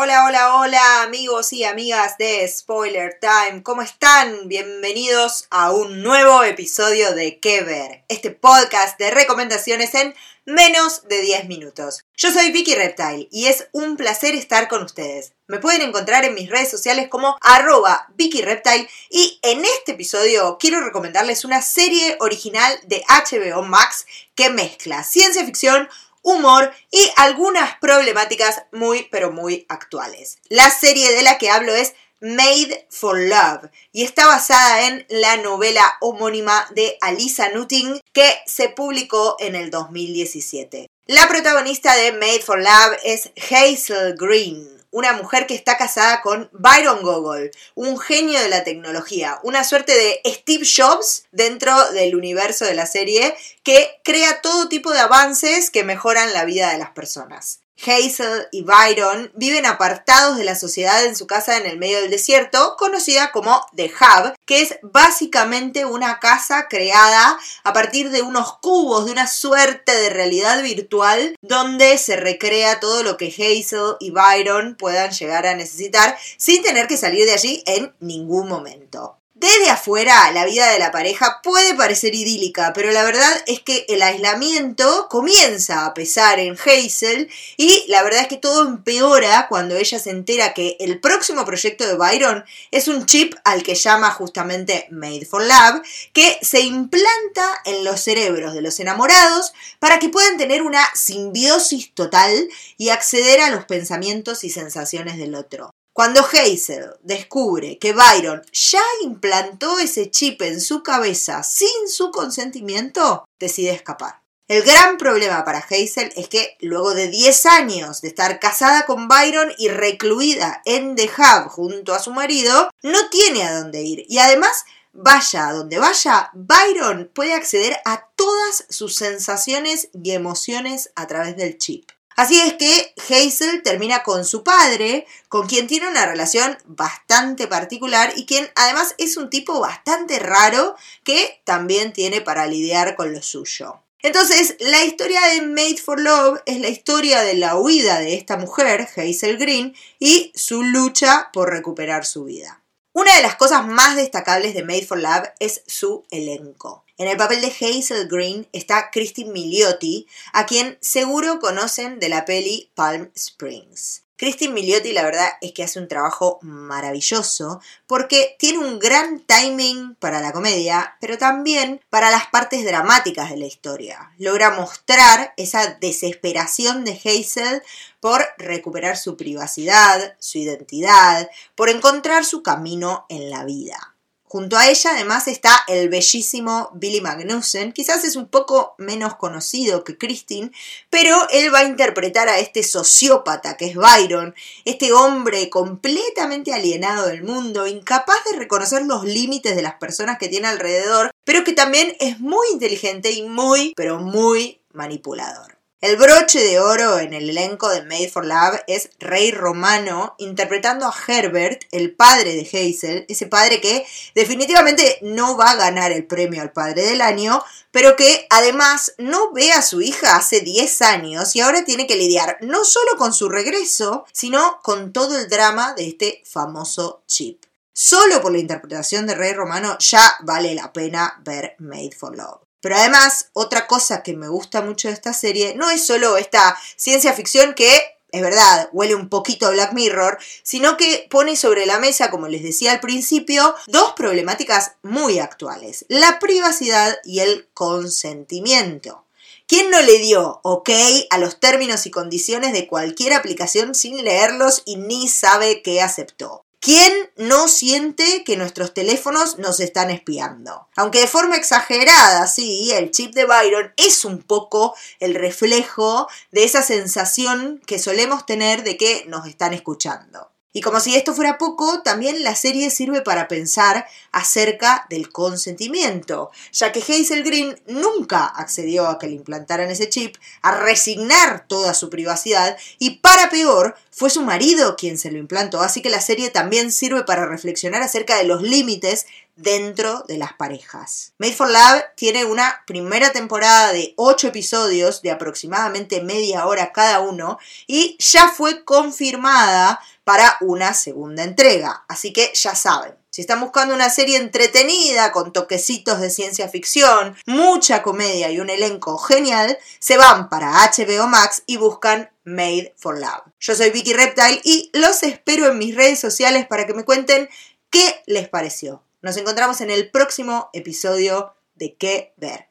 Hola, hola, hola amigos y amigas de Spoiler Time, ¿cómo están? Bienvenidos a un nuevo episodio de ¿Qué ver? Este podcast de recomendaciones en menos de 10 minutos. Yo soy Vicky Reptile y es un placer estar con ustedes. Me pueden encontrar en mis redes sociales como arroba Vicky Reptile y en este episodio quiero recomendarles una serie original de HBO Max que mezcla ciencia ficción, humor y algunas problemáticas muy pero muy actuales. La serie de la que hablo es Made for Love y está basada en la novela homónima de Alisa Nutting que se publicó en el 2017. La protagonista de Made for Love es Hazel Green, una mujer que está casada con Byron Gogol, un genio de la tecnología, una suerte de Steve Jobs dentro del universo de la serie que crea todo tipo de avances que mejoran la vida de las personas. Hazel y Byron viven apartados de la sociedad en su casa en el medio del desierto, conocida como The Hub, que es básicamente una casa creada a partir de unos cubos, de una suerte de realidad virtual, donde se recrea todo lo que Hazel y Byron puedan llegar a necesitar sin tener que salir de allí en ningún momento. Desde afuera, la vida de la pareja puede parecer idílica, pero la verdad es que el aislamiento comienza a pesar en Hazel y la verdad es que todo empeora cuando ella se entera que el próximo proyecto de Byron es un chip al que llama justamente Made for Love, que se implanta en los cerebros de los enamorados para que puedan tener una simbiosis total y acceder a los pensamientos y sensaciones del otro. Cuando Hazel descubre que Byron ya implantó ese chip en su cabeza sin su consentimiento, decide escapar. El gran problema para Hazel es que luego de 10 años de estar casada con Byron y recluida en The Hub junto a su marido, no tiene a dónde ir y además vaya a donde vaya, Byron puede acceder a todas sus sensaciones y emociones a través del chip. Así es que Hazel termina con su padre, con quien tiene una relación bastante particular y quien además es un tipo bastante raro que también tiene para lidiar con lo suyo. Entonces, la historia de Made for Love es la historia de la huida de esta mujer, Hazel Green, y su lucha por recuperar su vida. Una de las cosas más destacables de Made for Love es su elenco. En el papel de Hazel Green está Christine Milioti, a quien seguro conocen de la peli Palm Springs. Christine Milioti la verdad es que hace un trabajo maravilloso porque tiene un gran timing para la comedia, pero también para las partes dramáticas de la historia. Logra mostrar esa desesperación de Hazel por recuperar su privacidad, su identidad, por encontrar su camino en la vida. Junto a ella además está el bellísimo Billy Magnussen, quizás es un poco menos conocido que Christine, pero él va a interpretar a este sociópata que es Byron, este hombre completamente alienado del mundo, incapaz de reconocer los límites de las personas que tiene alrededor, pero que también es muy inteligente y muy, pero muy manipulador. El broche de oro en el elenco de Made for Love es Rey Romano interpretando a Herbert, el padre de Hazel, ese padre que definitivamente no va a ganar el premio al padre del año, pero que además no ve a su hija hace 10 años y ahora tiene que lidiar no solo con su regreso, sino con todo el drama de este famoso chip. Solo por la interpretación de Rey Romano ya vale la pena ver Made for Love. Pero además, otra cosa que me gusta mucho de esta serie no es solo esta ciencia ficción que es verdad, huele un poquito a Black Mirror, sino que pone sobre la mesa, como les decía al principio, dos problemáticas muy actuales, la privacidad y el consentimiento. ¿Quién no le dio ok a los términos y condiciones de cualquier aplicación sin leerlos y ni sabe qué aceptó? ¿Quién no siente que nuestros teléfonos nos están espiando? Aunque de forma exagerada, sí, el chip de Byron es un poco el reflejo de esa sensación que solemos tener de que nos están escuchando. Y como si esto fuera poco, también la serie sirve para pensar acerca del consentimiento, ya que Hazel Green nunca accedió a que le implantaran ese chip, a resignar toda su privacidad, y para peor, fue su marido quien se lo implantó, así que la serie también sirve para reflexionar acerca de los límites dentro de las parejas. Made for Love tiene una primera temporada de 8 episodios de aproximadamente media hora cada uno y ya fue confirmada para una segunda entrega. Así que ya saben, si están buscando una serie entretenida con toquecitos de ciencia ficción, mucha comedia y un elenco genial, se van para HBO Max y buscan Made for Love. Yo soy Vicky Reptile y los espero en mis redes sociales para que me cuenten qué les pareció. Nos encontramos en el próximo episodio de ¿Qué ver?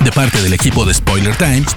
De parte del equipo de Spoiler Times,